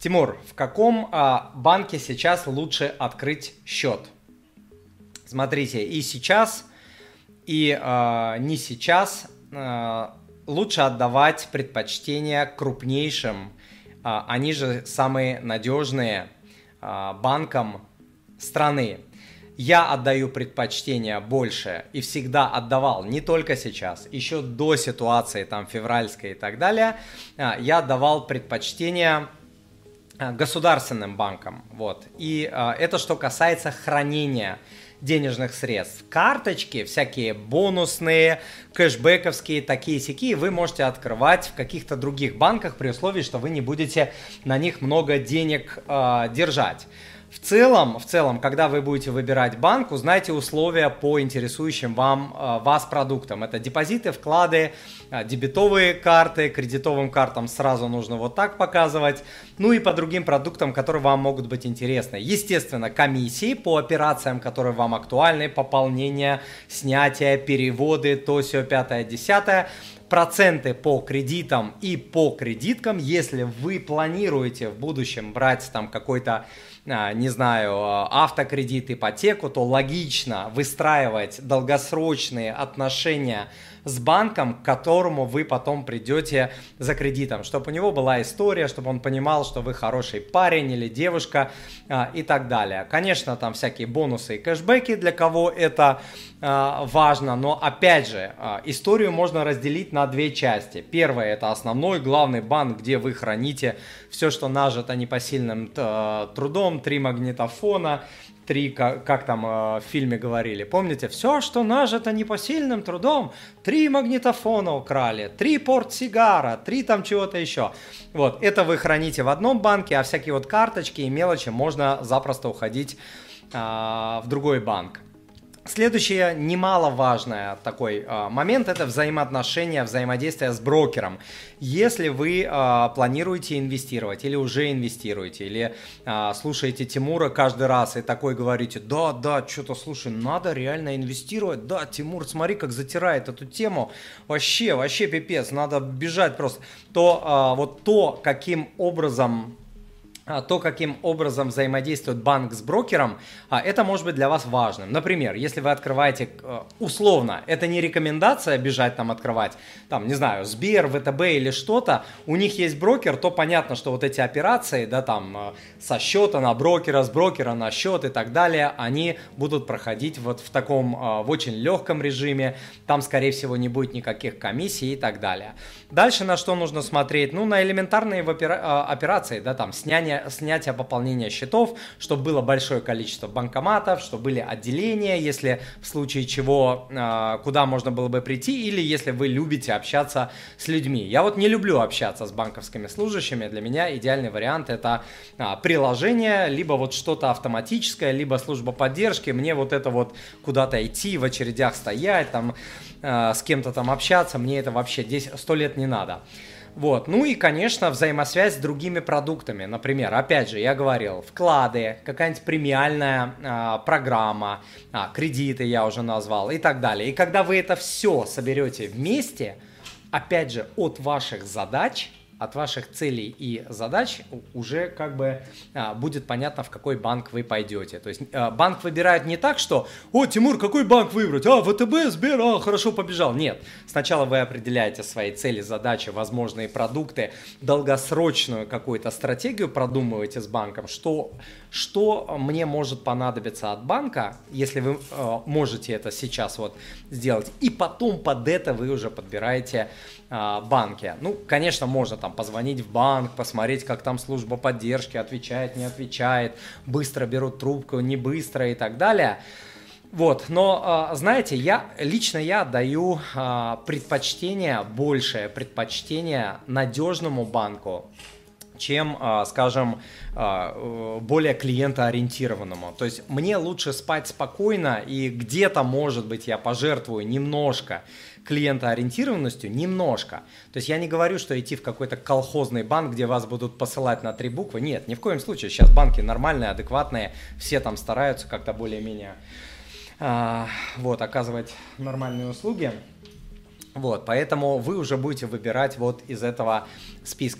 Тимур, в каком а, банке сейчас лучше открыть счет? Смотрите, и сейчас, и а, не сейчас а, лучше отдавать предпочтение крупнейшим, а, они же самые надежные а, банкам страны. Я отдаю предпочтение больше и всегда отдавал, не только сейчас, еще до ситуации там февральской и так далее, а, я отдавал предпочтение государственным банкам. Вот. И а, это что касается хранения денежных средств. Карточки, всякие бонусные, кэшбэковские, такие сякие, вы можете открывать в каких-то других банках при условии, что вы не будете на них много денег э, держать. В целом, в целом, когда вы будете выбирать банк, узнайте условия по интересующим вам, э, вас продуктам. Это депозиты, вклады, э, дебетовые карты, кредитовым картам сразу нужно вот так показывать. Ну и по другим продуктам, которые вам могут быть интересны. Естественно, комиссии по операциям, которые вам актуальны, пополнение, снятие, переводы, то все пятое, десятое проценты по кредитам и по кредиткам, если вы планируете в будущем брать там какой-то а, не знаю, автокредит, ипотеку, то логично выстраивать долгосрочные отношения с банком, к которому вы потом придете за кредитом, чтобы у него была история, чтобы он понимал, что вы хороший парень или девушка а, и так далее. Конечно, там всякие бонусы и кэшбэки, для кого это а, важно, но опять же, а, историю можно разделить на две части. Первое это основной главный банк, где вы храните все, что нажито непосильным трудом, три магнитофона, три, как, как там э, в фильме говорили, помните, все, что нажито непосильным трудом, три магнитофона украли, три портсигара, три там чего-то еще. Вот, это вы храните в одном банке, а всякие вот карточки и мелочи можно запросто уходить э, в другой банк. Следующее немаловажный такой э, момент – это взаимоотношения, взаимодействие с брокером. Если вы э, планируете инвестировать или уже инвестируете, или э, слушаете Тимура каждый раз и такой говорите, да, да, что-то, слушай, надо реально инвестировать, да, Тимур, смотри, как затирает эту тему, вообще, вообще пипец, надо бежать просто, то э, вот то, каким образом то, каким образом взаимодействует банк с брокером, а, это может быть для вас важным. Например, если вы открываете э, условно, это не рекомендация бежать там открывать, там, не знаю, Сбер, ВТБ или что-то, у них есть брокер, то понятно, что вот эти операции, да, там, э, со счета на брокера, с брокера на счет и так далее, они будут проходить вот в таком, э, в очень легком режиме, там, скорее всего, не будет никаких комиссий и так далее. Дальше на что нужно смотреть? Ну, на элементарные операции, да, там, снятие снятия, пополнения счетов, чтобы было большое количество банкоматов, чтобы были отделения, если в случае чего, а, куда можно было бы прийти, или если вы любите общаться с людьми. Я вот не люблю общаться с банковскими служащими, для меня идеальный вариант это а, приложение, либо вот что-то автоматическое, либо служба поддержки, мне вот это вот куда-то идти, в очередях стоять, там, а, с кем-то там общаться, мне это вообще 10, 100 лет не надо. Вот. Ну и, конечно, взаимосвязь с другими продуктами. Например, опять же, я говорил, вклады, какая-нибудь премиальная а, программа, а, кредиты я уже назвал и так далее. И когда вы это все соберете вместе, опять же, от ваших задач – от ваших целей и задач уже как бы а, будет понятно, в какой банк вы пойдете. То есть а, банк выбирает не так, что «О, Тимур, какой банк выбрать? А, ВТБ, Сбер, а, хорошо, побежал». Нет, сначала вы определяете свои цели, задачи, возможные продукты, долгосрочную какую-то стратегию продумываете с банком, что, что мне может понадобиться от банка, если вы э, можете это сейчас вот сделать, и потом под это вы уже подбираете э, банки. Ну, конечно, можно там позвонить в банк, посмотреть, как там служба поддержки отвечает, не отвечает, быстро берут трубку, не быстро и так далее. Вот, но знаете, я лично я даю предпочтение, большее предпочтение надежному банку, чем, скажем, более клиентоориентированному. То есть мне лучше спать спокойно и где-то, может быть, я пожертвую немножко клиентоориентированностью немножко. То есть я не говорю, что идти в какой-то колхозный банк, где вас будут посылать на три буквы. Нет, ни в коем случае. Сейчас банки нормальные, адекватные, все там стараются как-то более-менее э, вот, оказывать нормальные услуги. Вот, поэтому вы уже будете выбирать вот из этого списка.